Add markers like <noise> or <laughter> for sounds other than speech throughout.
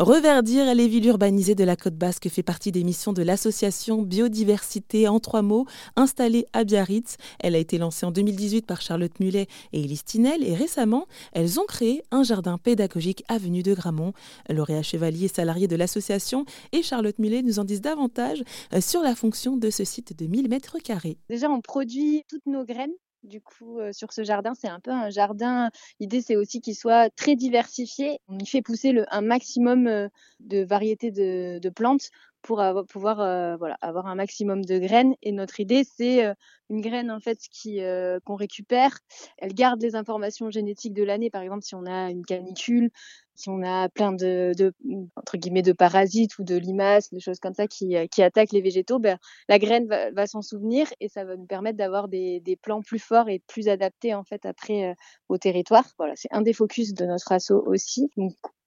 Reverdir les villes urbanisées de la côte basque fait partie des missions de l'association Biodiversité en trois mots, installée à Biarritz. Elle a été lancée en 2018 par Charlotte Mulet et Elise Tinel et récemment, elles ont créé un jardin pédagogique avenue de Gramont. Lauréat Chevalier, salarié de l'association, et Charlotte Mulet nous en disent davantage euh, sur la fonction de ce site de 1000 mètres carrés. Déjà, on produit toutes nos graines du coup, sur ce jardin, c'est un peu un jardin. L'idée, c'est aussi qu'il soit très diversifié. On y fait pousser un maximum de variétés de plantes pour avoir, pouvoir voilà, avoir un maximum de graines. Et notre idée, c'est une graine en fait qui qu'on récupère. Elle garde les informations génétiques de l'année. Par exemple, si on a une canicule, si on a plein de, de, entre guillemets de parasites ou de limaces, des choses comme ça qui, qui attaquent les végétaux, ben, la graine va, va s'en souvenir et ça va nous permettre d'avoir des, des, plants plus forts et plus adaptés en fait après euh, au territoire. Voilà, c'est un des focus de notre assaut aussi.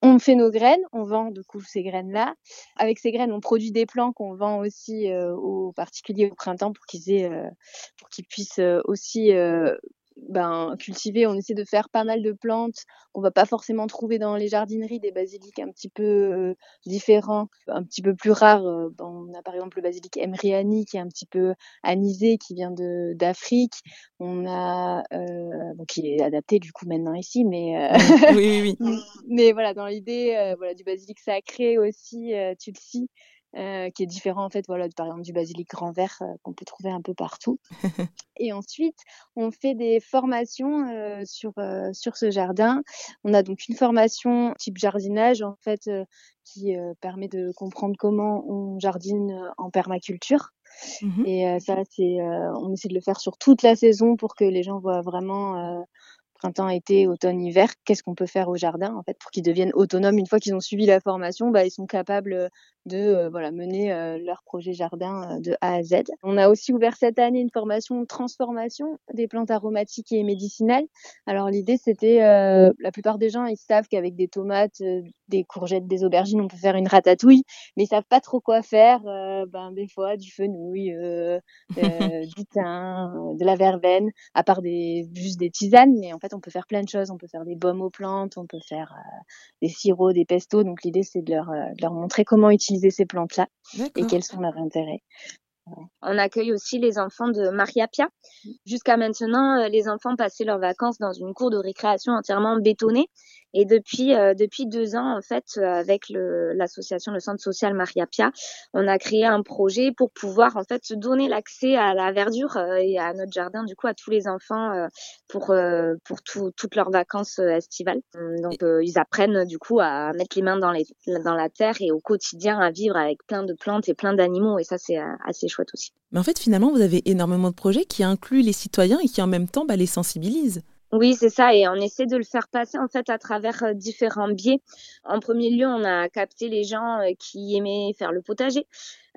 On fait nos graines, on vend du coup ces graines-là. Avec ces graines, on produit des plants qu'on vend aussi euh, aux particuliers au printemps pour qu'ils aient, euh, pour qu'ils puissent euh, aussi ben, cultiver, on essaie de faire pas mal de plantes qu'on va pas forcément trouver dans les jardineries, des basiliques un petit peu euh, différents, un petit peu plus rares. Euh, on a par exemple le basilic Emriani qui est un petit peu anisé, qui vient d'Afrique. On a euh, bon, qui est adapté du coup maintenant ici, mais euh, oui, oui, oui. <laughs> mais voilà dans l'idée euh, voilà du basilic sacré aussi, tulsi. Euh, qui est différent en fait voilà par exemple du basilic grand vert euh, qu'on peut trouver un peu partout. <laughs> Et ensuite on fait des formations euh, sur sur ce jardin. On a donc une formation type jardinage en fait qui permet de comprendre comment on jardine en permaculture. Mmh et ça, c'est, on essaie de le faire sur toute la saison pour que les gens voient vraiment printemps, été, automne, hiver, qu'est-ce qu'on peut faire au jardin en fait pour qu'ils deviennent autonomes. Une fois qu'ils ont suivi la formation, bah, ils sont capables de euh, voilà mener euh, leur projet jardin euh, de A à Z. On a aussi ouvert cette année une formation de transformation des plantes aromatiques et médicinales. Alors l'idée c'était la plupart des gens ils savent qu'avec des tomates, des courgettes, des aubergines, on peut faire une ratatouille, mais ils savent pas trop quoi faire. ben des fois du fenouil, <laughs> du thym, de la verveine, à part des juste des tisanes, mais en fait on peut faire plein de choses. On peut faire des baumes aux plantes, on peut faire des sirops, des pestos. Donc l'idée c'est de leur, de leur montrer comment utiliser ces plantes-là et quels sont leurs intérêts. On accueille aussi les enfants de Maria Pia. Jusqu'à maintenant, euh, les enfants passaient leurs vacances dans une cour de récréation entièrement bétonnée. Et depuis euh, depuis deux ans, en fait, euh, avec l'association le, Centre social Maria Pia, on a créé un projet pour pouvoir en fait se donner l'accès à la verdure et à notre jardin, du coup, à tous les enfants pour pour toutes leurs vacances estivales. Donc, ils apprennent du coup à mettre les mains dans les dans la terre et au quotidien à vivre avec plein de plantes et plein d'animaux. Et ça, c'est assez chouette aussi. Mais en fait, finalement, vous avez énormément de projets qui incluent les citoyens et qui en même temps bah, les sensibilisent. Oui, c'est ça, et on essaie de le faire passer en fait à travers euh, différents biais. En premier lieu, on a capté les gens euh, qui aimaient faire le potager.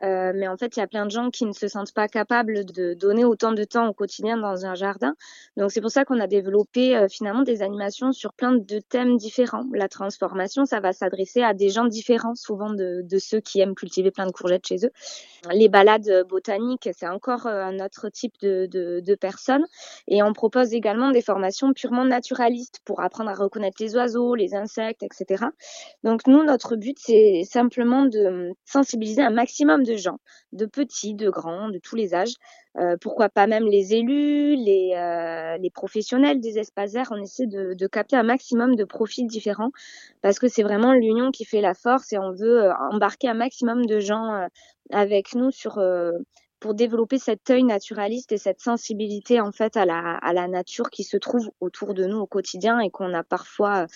Euh, mais en fait, il y a plein de gens qui ne se sentent pas capables de donner autant de temps au quotidien dans un jardin. Donc c'est pour ça qu'on a développé euh, finalement des animations sur plein de thèmes différents. La transformation, ça va s'adresser à des gens différents, souvent de, de, ceux qui aiment cultiver plein de courgettes chez eux. Les balades botaniques, c'est encore un autre type de, de, de personnes. Et on propose également des formations purement naturalistes pour apprendre à reconnaître les oiseaux, les insectes, etc. Donc nous, notre but, c'est simplement de sensibiliser un maximum de gens, de petits, de grands, de tous les âges. Euh, pourquoi pas même les élus, les, euh, les professionnels des espaces verts. On essaie de, capter un maximum de profils différents parce que c'est vraiment l'union qui fait la force et on veut euh, embarquer un maximum de gens avec nous sur pour développer cet œil naturaliste et cette sensibilité en fait à la, à la nature qui se trouve autour de nous au quotidien et qu'on a parfois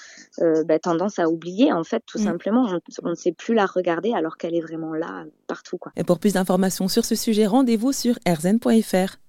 euh, bah, tendance à oublier en fait tout mmh. simplement on, on, ne sait plus la regarder alors qu'elle est vraiment là partout quoi. Et pour plus d'informations sur ce sujet rendez-vous sur rzn.fr.